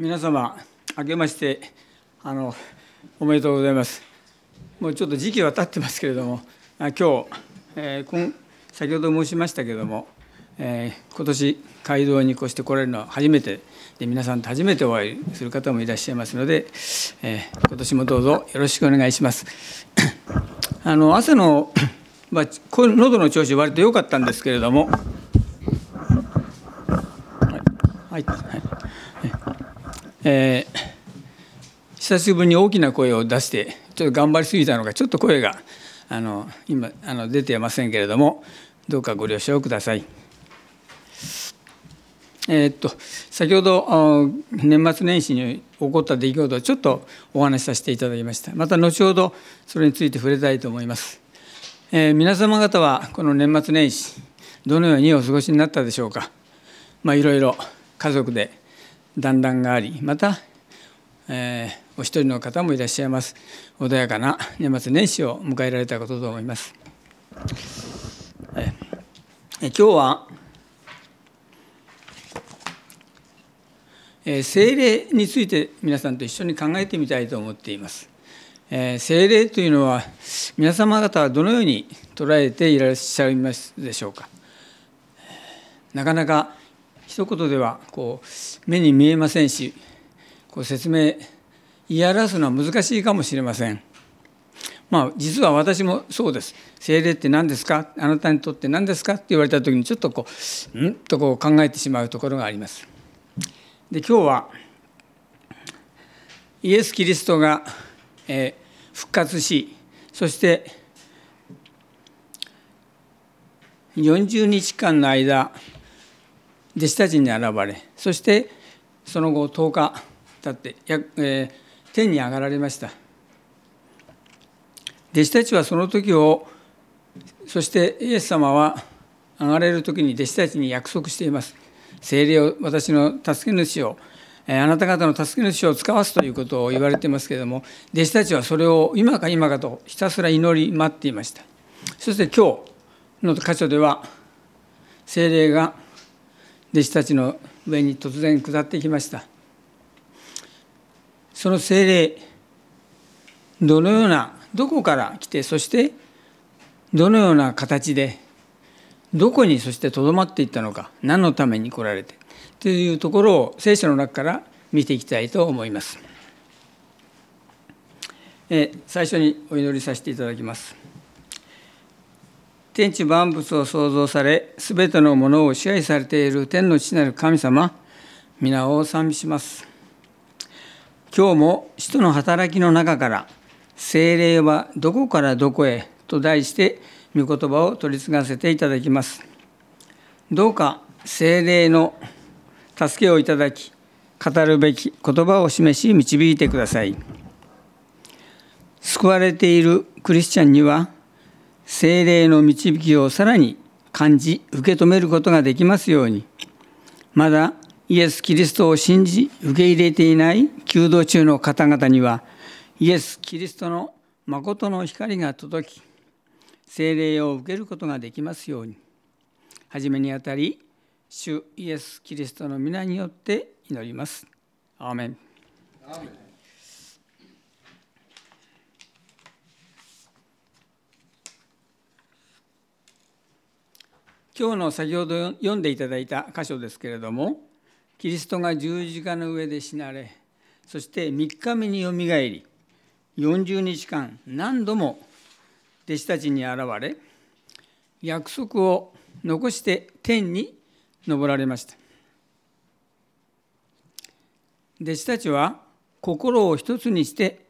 皆様明けましてあのおめでとうございます。もうちょっと時期は経ってますけれどもあ今日、えー、先ほど申しましたけれども、えー、今年街道に越して来られるのは初めてで皆さんと初めてお会いする方もいらっしゃいますので、えー、今年もどうぞよろしくお願いします。あの朝の、まあ、喉の調子割と良かったんですけれども。はい、はい。えー、久しぶりに大きな声を出してちょっと頑張りすぎたのかちょっと声があの今あの出ていませんけれどもどうかご了承ください。えー、っと先ほど年末年始に起こった出来事をちょっとお話しさせていただきました。また後ほどそれについて触れたいと思います、えー、皆様方はこの年末年始どのようにお過ごしになったでしょうか。まあいろいろ家族で団らんがありまた、えー、お一人の方もいらっしゃいます穏やかな年末年始を迎えられたことと思います。えー、今日は、えー、精霊について皆さんと一緒に考えてみたいと思っています。えー、精霊というのは皆様方はどのように捉えていらっしゃいますでしょうか。なかなか一言ではこう目に見えませんしこう説明言い表すのは難しいかもしれません。まあ、実は私もそうです。精霊って何ですか？あなたにとって何ですか？って言われた時にちょっとこう、ん？とこう考えてしまうところがあります。で、今日は、イエス・キリストが、えー、復活し、そして40日間の間、弟子たちに現れそしてその後10日経ってや、えー、天に上がられました。弟子たちはその時をそしてイエス様は上がれる時に弟子たちに約束しています。精霊を私の助け主をあなた方の助け主を使わすということを言われていますけれども弟子たちはそれを今か今かとひたすら祈り待っていました。そして今日の箇所では精霊が弟子たちの上に突然下ってきましたその精霊どのようなどこから来てそしてどのような形でどこにそしてとどまっていったのか何のために来られてというところを聖書の中から見ていきたいと思います。え最初にお祈りさせていただきます。天地万物を創造され、すべてのものを支配されている天の父なる神様、皆を賛美します。今日も使徒の働きの中から、精霊はどこからどこへと題して、御言葉を取り継がせていただきます。どうか精霊の助けをいただき、語るべき言葉を示し導いてください。救われているクリスチャンには、精霊の導きをさらに感じ受け止めることができますように。まだイエス・キリストを信じ受け入れていない弓道中の方々にはイエス・キリストの誠の光が届き精霊を受けることができますように。初めにあたり主イエス・キリストの皆によって祈ります。アーメン。今日の先ほど読んでいただいた箇所ですけれどもキリストが十字架の上で死なれそして3日目によみがえり40日間何度も弟子たちに現れ約束を残して天に昇られました。弟子たちは心を一つにして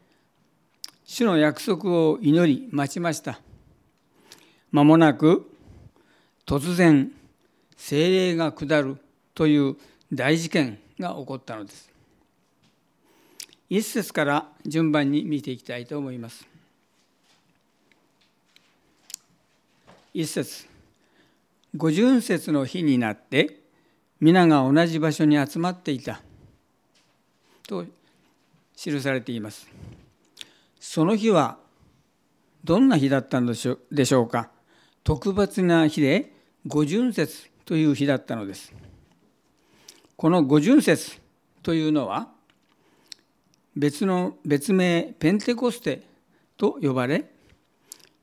主の約束を祈り待ちました。間もなく突然精霊が下るという大事件が起こったのです。一節から順番に見ていきたいと思います。一節五巡節の日になって皆が同じ場所に集まっていたと記されています。その日はどんな日だったのでしょうか特別な日で五巡節という日だったのです。この五巡節というのは別の別名ペンテコステと呼ばれ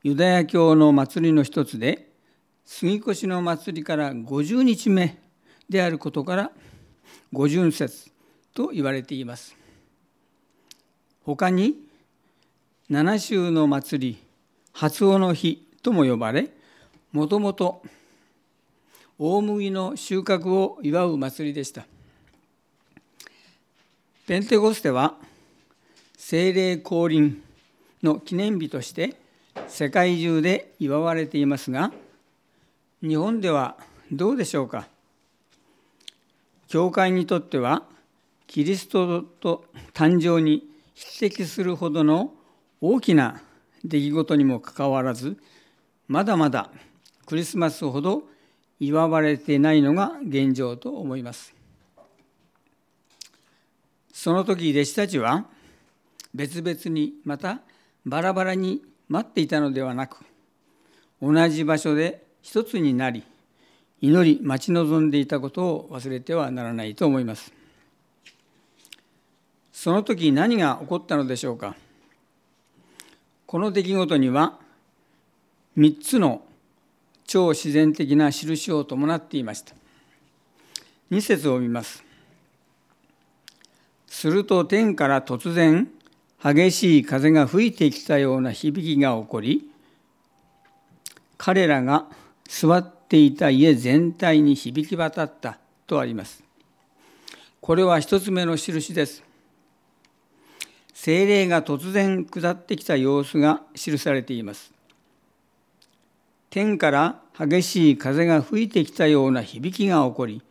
ユダヤ教の祭りの一つで杉越の祭りから50日目であることから五巡節と言われています他に七週の祭り初尾の日とも呼ばれもともと大麦の収穫を祝う祭りでした。ペンテコステは聖霊降臨の記念日として世界中で祝われていますが日本ではどうでしょうか？教会にとってはキリストと誕生に匹敵するほどの大きな出来事にもかかわらずまだまだクリスマスほど祝われていないのが現状と思います。その時弟子たちは別々にまたバラバラに待っていたのではなく同じ場所で一つになり祈り待ち望んでいたことを忘れてはならないと思います。その時何が起こったのでしょうか。この出来事には3つの超自然的な印を伴っていました。2節を見ます。すると天から突然激しい風が吹いてきたような響きが起こり彼らが座っていた家全体に響き渡ったとあります。これは一つ目の印です。精霊が突然下ってきた様子が記されています。天から激しい風が吹いてきたような響きが起こり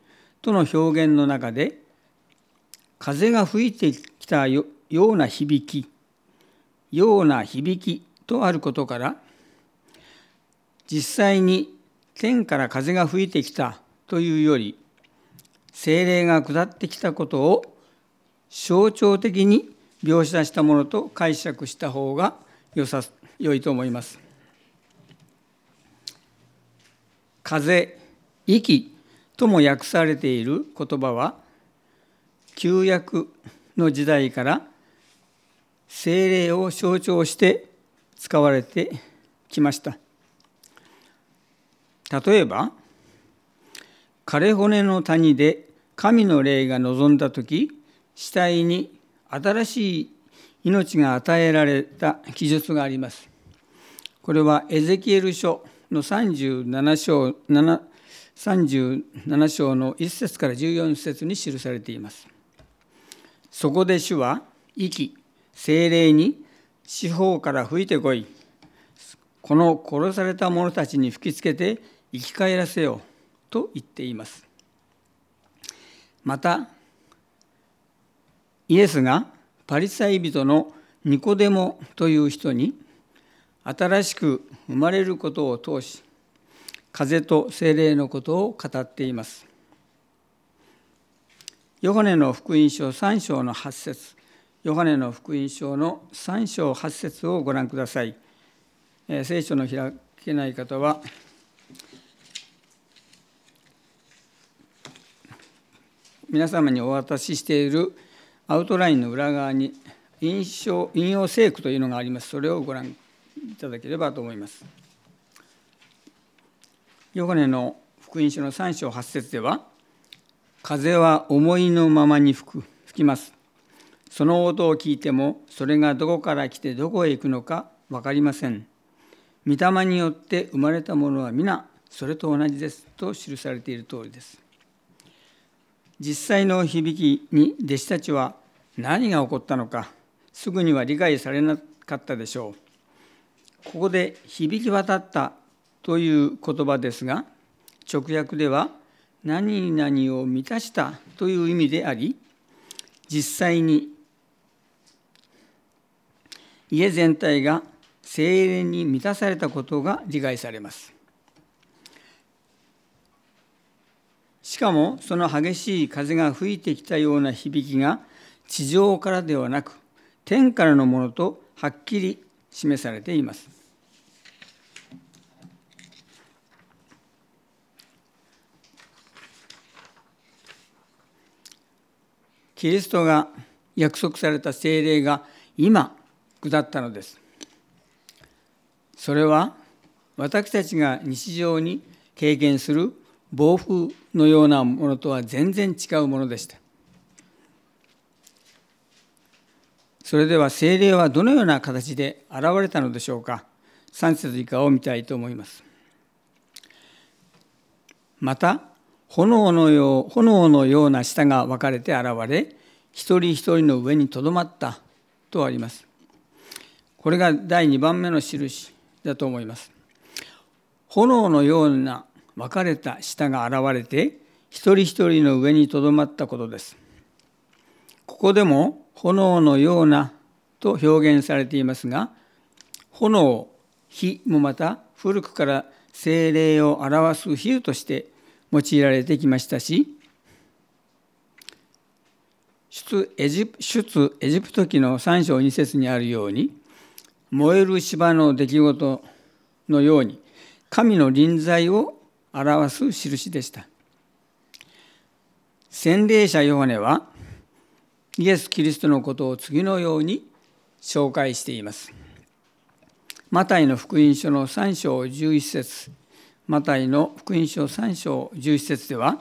との表現の中で風が吹いてきたような響きような響きとあることから実際に天から風が吹いてきたというより精霊が下ってきたことを象徴的に描写したものと解釈した方がよさ良いと思います。風、息とも訳されている言葉は旧約の時代から精霊を象徴して使われてきました。例えば枯れ骨の谷で神の霊が望んだ時死体に新しい命が与えられた記述があります。これはエゼキエル書の37章 7, 37章の1節から14節に記されています。そこで主は息精霊に四方から吹いてこい。この殺された者たちに吹きつけて生き返らせよと言っています。またイエスがパリサイ人のニコデモという人に新しく生まれることを通し風と精霊のことを語っていますヨハネの福音書3章の8節ヨハネの福音書の3章8節をご覧ください。え聖書の開けない方は、皆様にお渡ししているアウトラインの裏側に引用引用聖句というのがあります。それをご覧いいただければと思います。ヨハネの福音書の3章8節では、風は思いのままに吹く吹きます。その音を聞いてもそれがどこから来てどこへ行くのか分かりません。御霊によって生まれたものは皆それと同じですと記されている通りです。実際の響きに弟子たちは何が起こったのかすぐには理解されなかったでしょう。ここで響き渡ったという言葉ですが直訳では何々を満たしたという意味であり実際に家全体が精霊に満たされたことが理解されます。しかもその激しい風が吹いてきたような響きが地上からではなく天からのものとはっきり示されています。キリストが約束された精霊が今下ったのです。それは私たちが日常に経験する暴風のようなものとは全然違うものでした。それでは精霊はどのような形で現れたのでしょうか。3節以下を見たいと思います。また炎のよう炎のような舌が分かれて現れ一人一人の上にとどまったとあります。これが第2番目の印だと思います。炎のような分かれた舌が現れて一人一人の上にとどまったことです。ここでも炎のようなと表現されていますが炎火もまた古くから精霊を表す比喩として用いられてきましたし出エジ出エジプト記の3章2節にあるように燃える芝の出来事のように神の臨在を表す印でした。洗礼者ヨハネはイエス・キリストのことを次のように紹介しています。マタイの福音書の3章11節。マタイの福音書3章11節では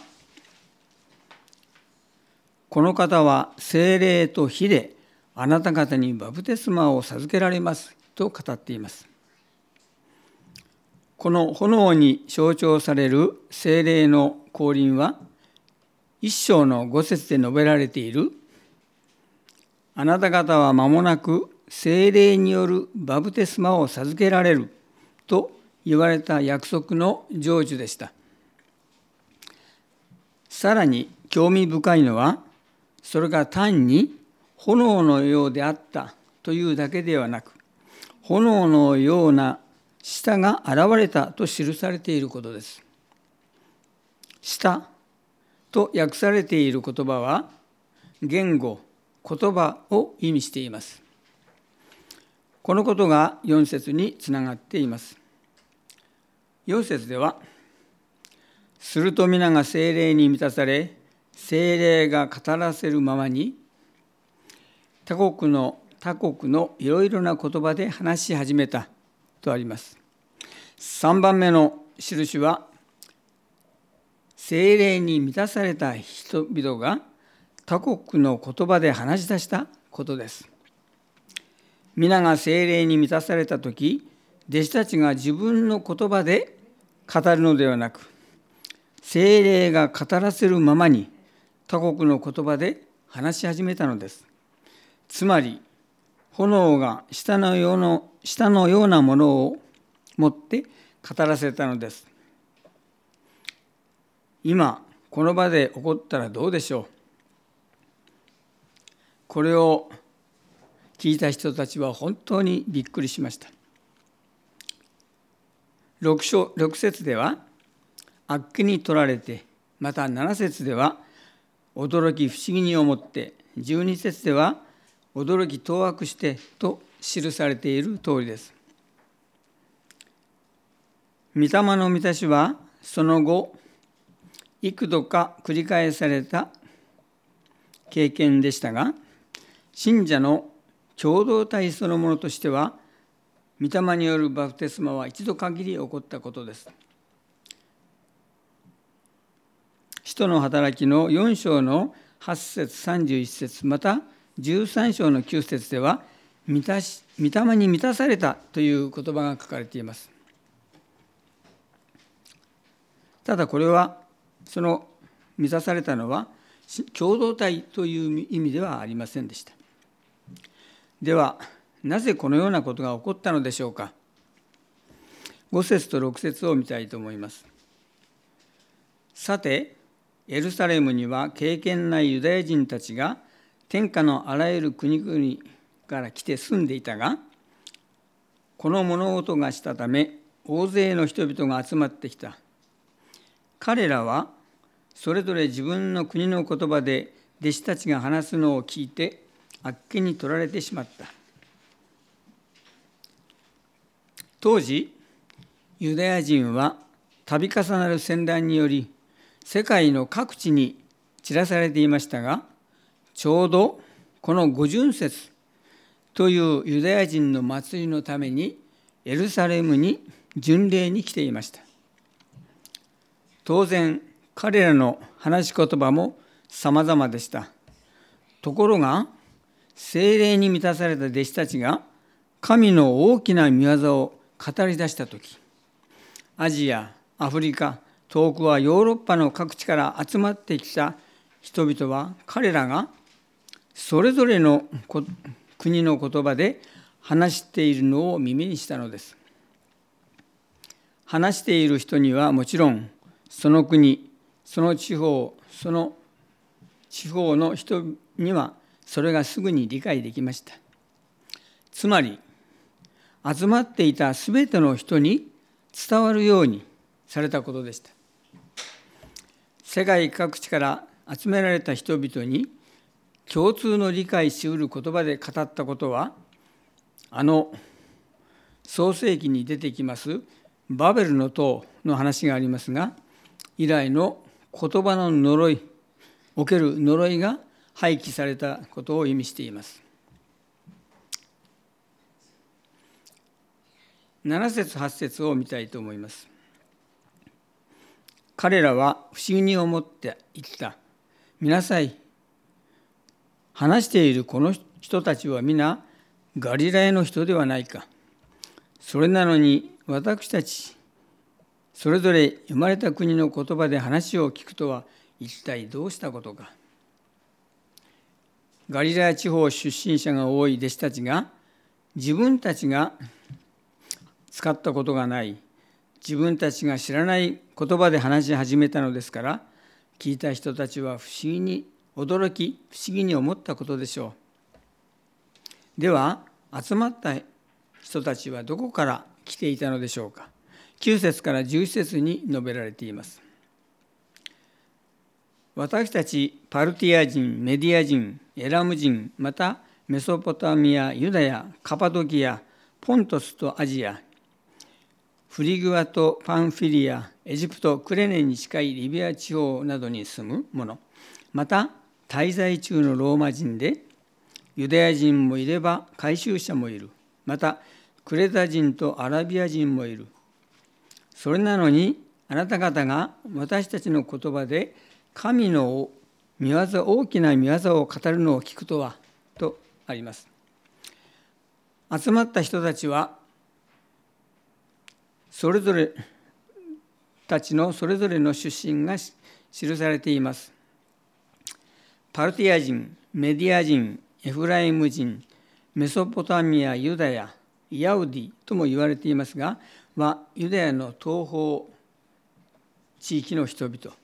この方は精霊と火であなた方にバプテスマを授けられますと語っています。この炎に象徴される精霊の降臨は一章の五節で述べられている。あなた方は間もなく精霊によるバプテスマを授けられると言われた約束の成就でした。さらに興味深いのはそれが単に炎のようであったというだけではなく炎のような舌が現れたと記されていることです。舌と訳されている言葉は言語言葉を意味しています。このことが4節につながっています。4節では「すると皆が精霊に満たされ精霊が語らせるままに他国の他国のいろいろな言葉で話し始めた」とあります。3番目の印は精霊に満たされた人々が他国の言葉で話し出したことです。皆が精霊に満たされた時弟子たちが自分の言葉で語るのではなく精霊が語らせるままに他国の言葉で話し始めたのです。つまり炎が下のような下のようなものを持って語らせたのです。今この場で起こったらどうでしょう。これを聞いた人たちは本当にびっくりしました。6章6節では悪気に取られてまた7節では驚き不思議に思って12節では驚き当惑してと記されている通りです。御霊の満たしはその後幾度か繰り返された経験でしたが信者の共同体そのものとしては御霊によるバプテスマは一度限り起こったことです。使徒の働きの4章の8節31節また13章の9節では御霊に満たされたという言葉が書かれています。ただこれはその満たされたのは共同体という意味ではありませんでした。ではなぜこのようなことが起こったのでしょうか？5節と6節を見たいと思います。さてエルサレムには敬虔なユダヤ人たちが天下のあらゆる国々から来て住んでいたがこの物事がしたため大勢の人々が集まってきた。彼らはそれぞれ自分の国の言葉で弟子たちが話すのを聞いてあっけに取られてしまった。当時ユダヤ人は度重なる戦乱により世界の各地に散らされていましたがちょうどこの五巡節というユダヤ人の祭りのためにエルサレムに巡礼に来ていました。当然彼らの話し言葉も様々でした。ところが精霊に満たされた弟子たちが神の大きな見業を語り出した時アジアアフリカ遠くはヨーロッパの各地から集まってきた人々は彼らがそれぞれの国の言葉で話しているのを耳にしたのです。話している人にはもちろんその国その地方その地方の人にはそれがすぐに理解できました。つまり集まっていた全ての人に伝わるようにされたことでした。世界各地から集められた人々に共通の理解しうる言葉で語ったことはあの創世記に出てきますバベルの塔の話がありますが以来の言葉の呪いおける呪いが廃棄されたことを意味しています。7節8節を見たいと思います。彼らは不思議に思って言った。見なさい。話しているこの人たちは皆ガリラヤの人ではないか。それなのに私たちそれぞれ生まれた国の言葉で話を聞くとは一体どうしたことか。ガリラヤ地方出身者が多い弟子たちが自分たちが使ったことがない自分たちが知らない言葉で話し始めたのですから聞いた人たちは不思議に驚き不思議に思ったことでしょう。では集まった人たちはどこから来ていたのでしょうか。9節から11節に述べられています。私たちパルティア人メディア人エラム人またメソポタミアユダヤカパドキアポントスとアジアフリグアとパンフィリアエジプトクレネに近いリビア地方などに住む者また滞在中のローマ人でユダヤ人もいれば回収者もいる。またクレタ人とアラビア人もいる。それなのにあなた方が私たちの言葉で神の見業大きな見業を語るのを聞くとはとあります。集まった人たちはそれぞれたちのそれぞれの出身が記されています。パルティア人、メディア人、エフライム人、メソポタミア、ユダヤ、ヤウディとも言われていますが、はユダヤの東方地域の人々、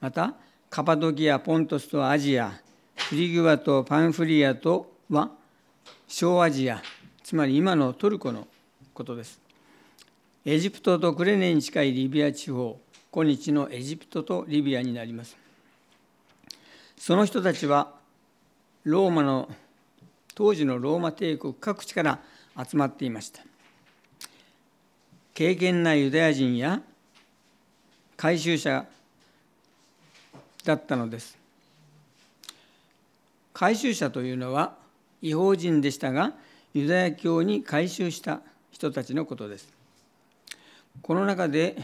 またカパドキア、ポントスとアジア、フリグアとパンフリアとは小アジア、つまり今のトルコのことです。エジプトとクレネに近いリビア地方今日のエジプトとリビアになります。その人たちはローマの当時のローマ帝国各地から集まっていました。敬虔なユダヤ人や回収者だったのです。回収者というのは違法人でしたがユダヤ教に改宗した人たちのことです。この中で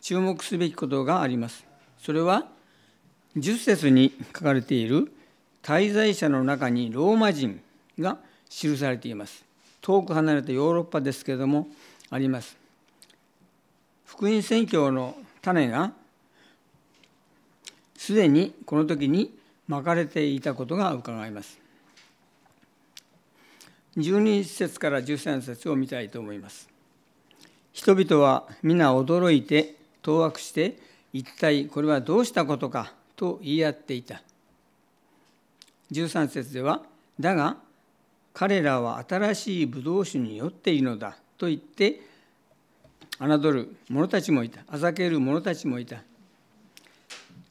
注目すべきことがあります。それは10節に書かれている滞在者の中にローマ人が記されています。遠く離れたヨーロッパですけれどもあります。福音宣教の種がすでにこの時にまかれていたことが伺えます。12節から13節を見たいと思います。人々は皆驚いて当惑して一体これはどうしたことかと言い合っていた。13節ではだが彼らは新しいブドウ酒に酔っているのだと言って侮る者たちもいた。あざける者たちもいた。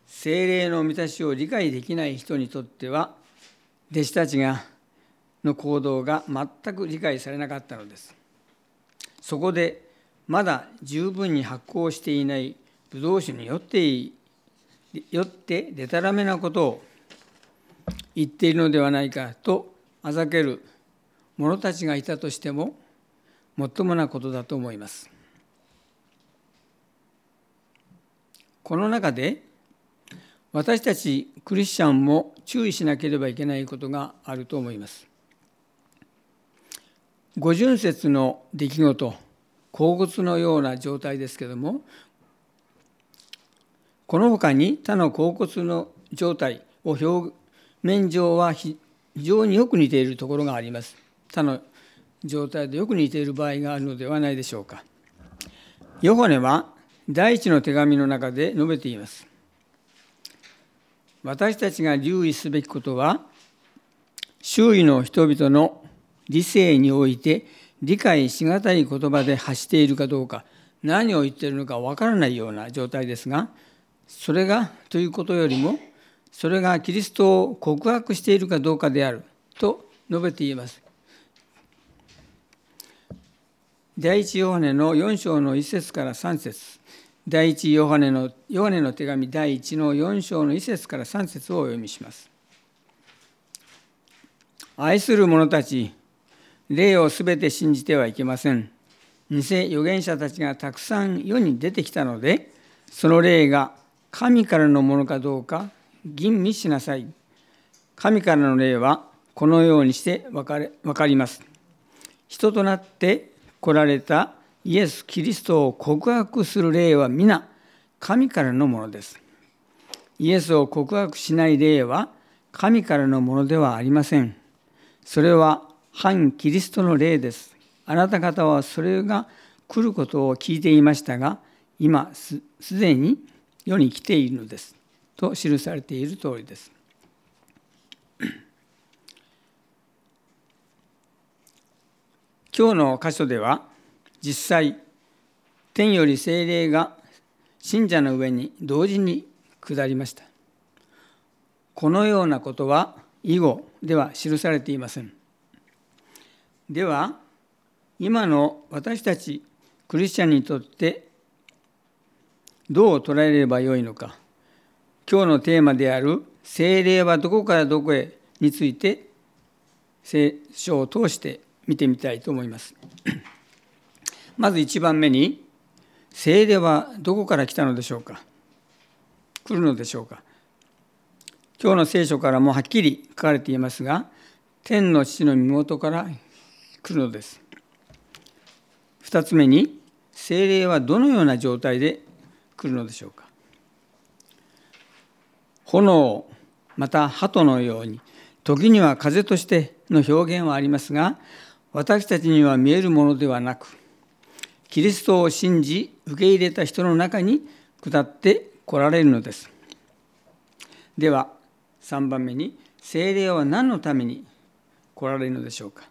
精霊の満たしを理解できない人にとっては弟子たちがの行動が全く理解されなかったのです。そこでまだ十分に発酵していないブドウ酒によってよってでたらめなことを言っているのではないかとあざける者たちがいたとしてももっともなことだと思います。この中で私たちクリスチャンも注意しなければいけないことがあると思います。五巡節の出来事甲骨のような状態ですけどもこの他に他の甲骨の状態を表面上は非常によく似ているところがあります。他の状態でよく似ている場合があるのではないでしょうか。ヨハネは第一の手紙の中で述べています。私たちが留意すべきことは周囲の人々の理性において理解しがたい言葉で発しているかどうか何を言っているのかわからないような状態ですがそれがということよりもそれがキリストを告白しているかどうかであると述べています。第一ヨハネの4章の1節から3節第一ヨハネのヨハネの手紙第1の4章の1節から3節をお読みします。愛する者たち霊をすべて信じてはいけません。偽預言者たちがたくさん世に出てきたので、その霊が神からのものかどうか吟味しなさい。神からの霊はこのようにして分かれ分かります。人となって来られたイエス・キリストを告白する霊は皆神からのものです。イエスを告白しない霊は神からのものではありません。それは反キリストの霊です。あなた方はそれが来ることを聞いていましたが、今すでに世に来ているのです。と記されている通りです。今日の箇所では実際天より精霊が信者の上に同時に下りました。このようなことは以後では記されていません。では今の私たちクリスチャンにとってどう捉えればよいのか今日のテーマである「精霊はどこからどこへ」について聖書を通して見てみたいと思います。まず1番目に「精霊はどこから来たのでしょうか?」来るのでしょうか今日の聖書からもはっきり書かれていますが天の父の身元から来るのです。2つ目に精霊はどのような状態で来るのでしょうか炎また鳩のように時には風としての表現はありますが私たちには見えるものではなくキリストを信じ受け入れた人の中に下って来られるのです。では3番目に精霊は何のために来られるのでしょうか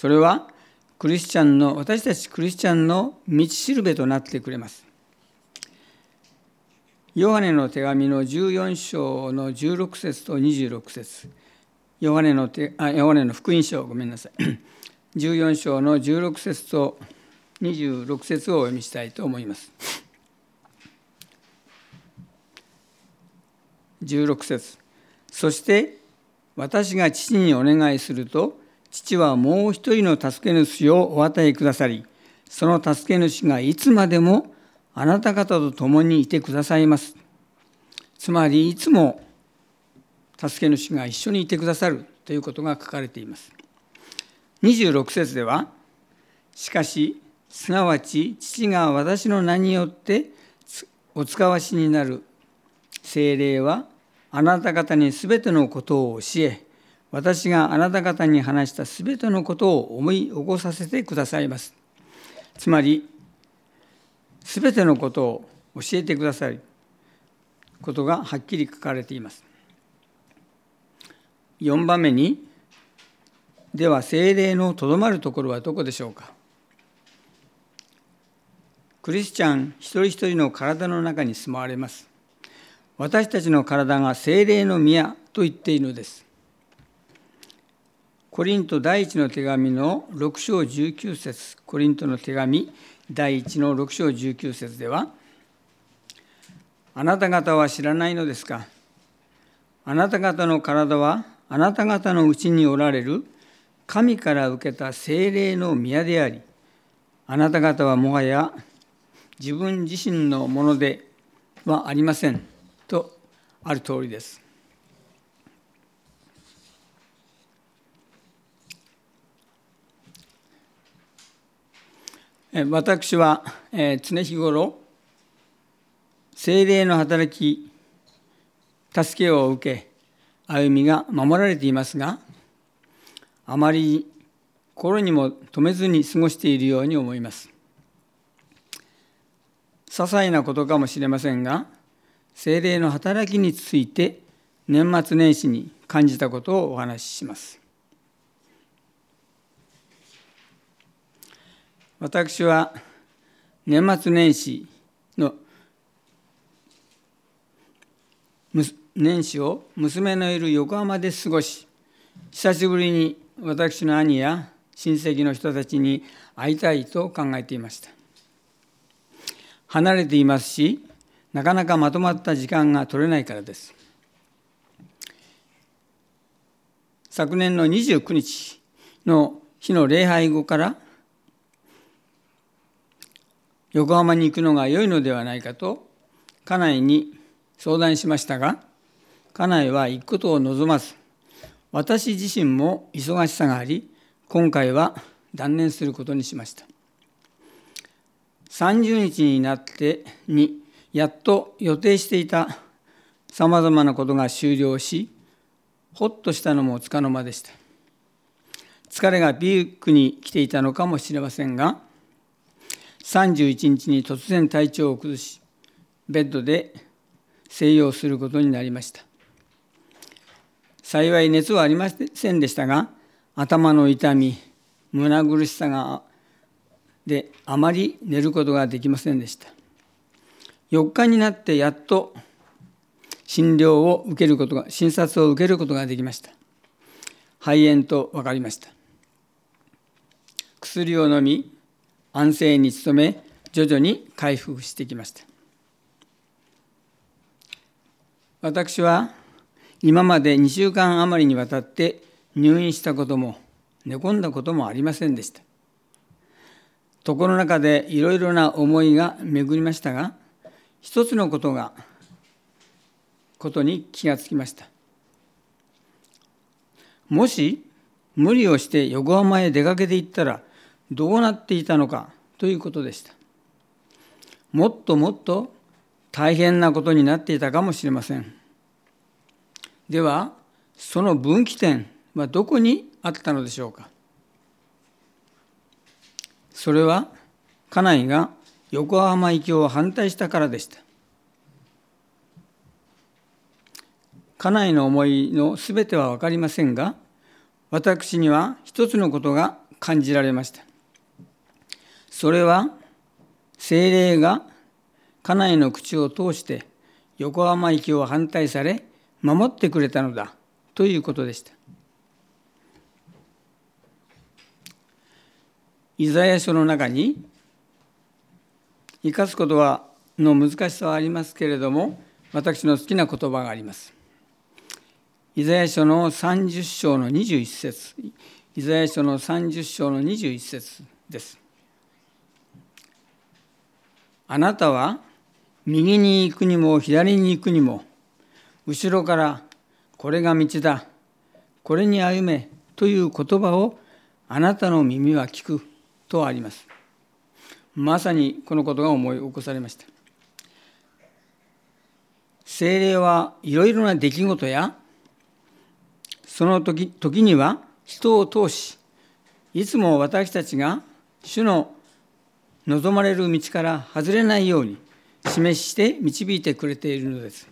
それはクリスチャンの私たちクリスチャンの道しるべとなってくれます。ヨハネの手紙の14章の16節と26節ヨハネの手あヨハネの福音書ごめんなさい 14章の16節と26節をお読みしたいと思います。16節そして私が父にお願いすると父はもう一人の助け主をお与えくださり、その助け主がいつまでもあなた方と共にいてくださいます。つまり、いつも助け主が一緒にいてくださるということが書かれています。26節では、しかし、すなわち父が私の名によってお使わしになる精霊はあなた方にすべてのことを教え私があなた方に話したすべてのことを思い起こさせてくださいます。つまり、すべてのことを教えてくださることがはっきり書かれています。4番目に、では精霊のとどまるところはどこでしょうかクリスチャン一人一人の体の中に住まわれます。私たちの体が精霊の宮と言っているのです。コリント第一の手紙の6章19節コリントの手紙第一の6章19節ではあなた方は知らないのですか？あなた方の体はあなた方のうちにおられる神から受けた精霊の宮でありあなた方はもはや自分自身のものではありませんとある通りです。私は常日頃精霊の働き助けを受け歩みが守られていますがあまり心にも留めずに過ごしているように思います。些細なことかもしれませんが精霊の働きについて年末年始に感じたことをお話しします。私は年末年始の年始を娘のいる横浜で過ごし久しぶりに私の兄や親戚の人たちに会いたいと考えていました。離れていますしなかなかまとまった時間が取れないからです。昨年の29日の日の礼拝後から横浜に行くのが良いのではないかと家内に相談しましたが家内は行くことを望まず私自身も忙しさがあり今回は断念することにしました。30日になってにやっと予定していたさまざまなことが終了しほっとしたのもつかの間でした。疲れがピークに来ていたのかもしれませんが31日に突然体調を崩しベッドで静養することになりました。幸い熱はありませんでしたが頭の痛み胸苦しさがであまり寝ることができませんでした。4日になってやっと診療を受けることが診察を受けることができました。肺炎と分かりました。薬を飲み安静に努め徐々に回復してきました。私は今まで2週間余りにわたって入院したことも寝込んだこともありませんでした。床の中でいろいろな思いが巡りましたが一つのことがことに気がつきました。もし無理をして横浜へ出かけていったらどうなっていたのかということでした。もっともっと大変なことになっていたかもしれません。ではその分岐点はどこにあったのでしょうか。それは家内が横浜行きを反対したからでした。家内の思いのすべては分かりませんが私には一つのことが感じられました。それは精霊が家内の口を通して横浜行きを反対され守ってくれたのだということでした。イザヤ書の中に生かすことはの難しさはありますけれども私の好きな言葉があります。イザヤ書の30章の21節。イザヤ書の30章の21節です。あなたは右に行くにも左に行くにも後ろからこれが道だこれに歩めという言葉をあなたの耳は聞くとあります。まさにこのことが思い起こされました。精霊はいろいろな出来事やその時時には人を通しいつも私たちが主の望まれる道から外れないように示して導いてくれているのです。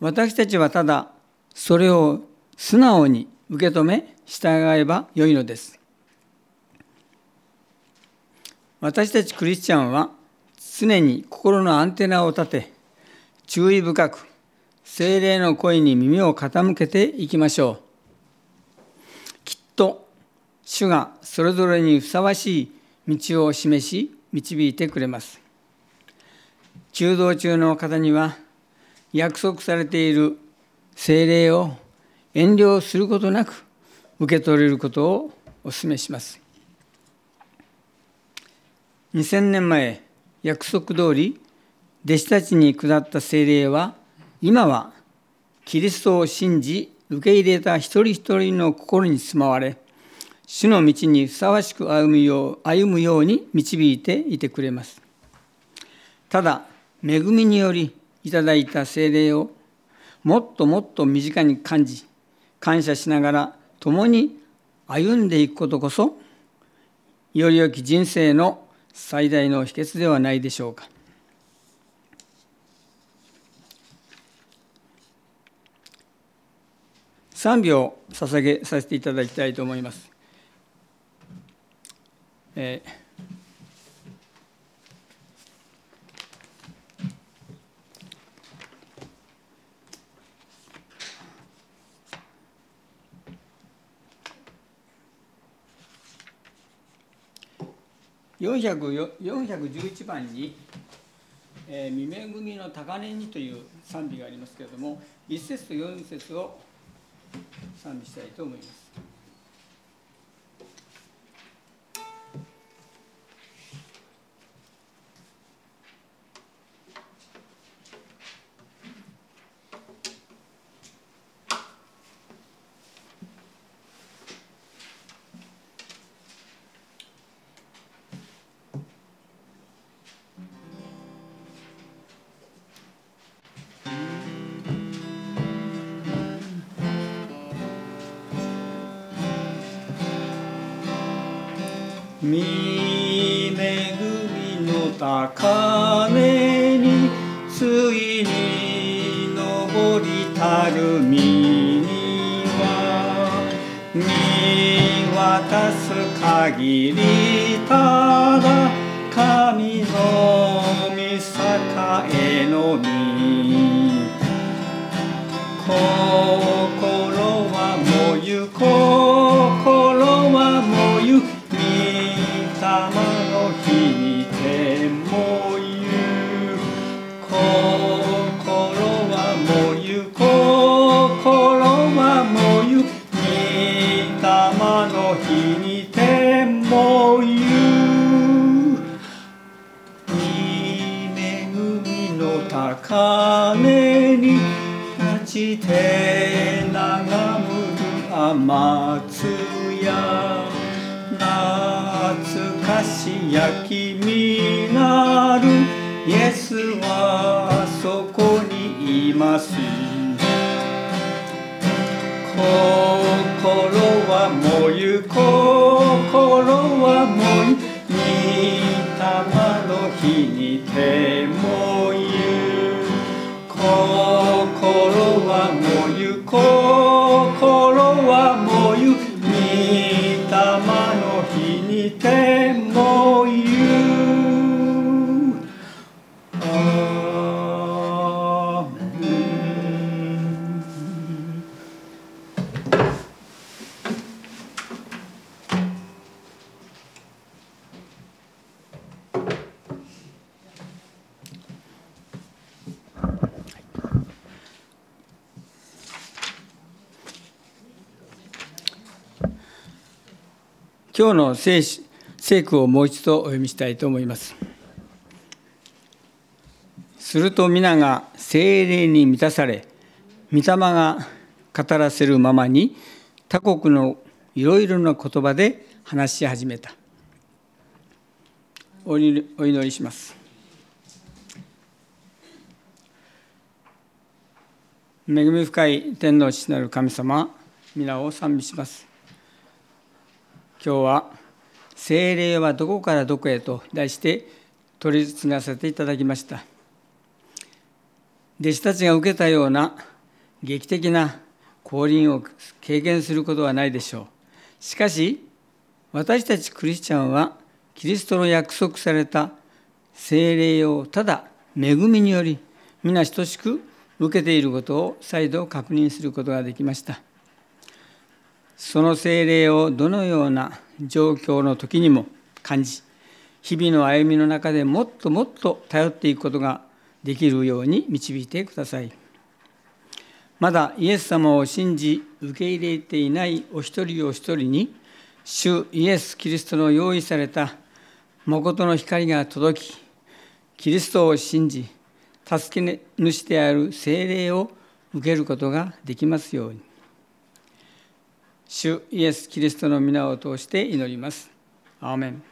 私たちはただそれを素直に受け止め従えばよいのです。私たちクリスチャンは常に心のアンテナを立て注意深く精霊の声に耳を傾けていきましょう。きっと主がそれぞれにふさわしい道を示し導いてくれます中道中の方には約束されている精霊を遠慮することなく受け取れることをお勧めします。2000年前約束通り弟子たちに下った聖霊は今はキリストを信じ受け入れた一人一人の心に住まわれ主の道にふさわしく歩むよう歩むように導いていてくれます。ただ恵みによりいただいた聖霊をもっともっと身近に感じ感謝しながら共に歩んでいくことこそより良き人生の最大の秘訣ではないでしょうか。賛美を捧げさせていただきたいと思います。えー411番に「えー、未明組の高根に」という賛美がありますけれども1節と4節を賛美したいと思います。限りただ神の御栄のみ立ちて眺む雨津や懐かしや君なるイエスはそこにいます。心はもゆ心はもゆ御霊の日にても今日の聖聖句をもう一度お読みしたいと思います。すると皆が精霊に満たされ、御霊が語らせるままに他国のいろいろな言葉で話し始めた。お祈りします。恵み深い天皇父なる神様、皆を賛美します。今日は「精霊はどこからどこへ」と題して取り継がせていただきました。弟子たちが受けたような劇的な降臨を経験することはないでしょう。しかし私たちクリスチャンはキリストの約束された精霊をただ恵みにより皆等しく受けていることを再度確認することができました。その精霊をどのような状況の時にも感じ日々の歩みの中でもっともっと頼っていくことができるように導いてください。まだイエス様を信じ受け入れていないお一人お一人に主イエス・キリストの用意された誠の光が届きキリストを信じ助け主である精霊を受けることができますように。主イエス・キリストの皆を通して祈ります。アーメン。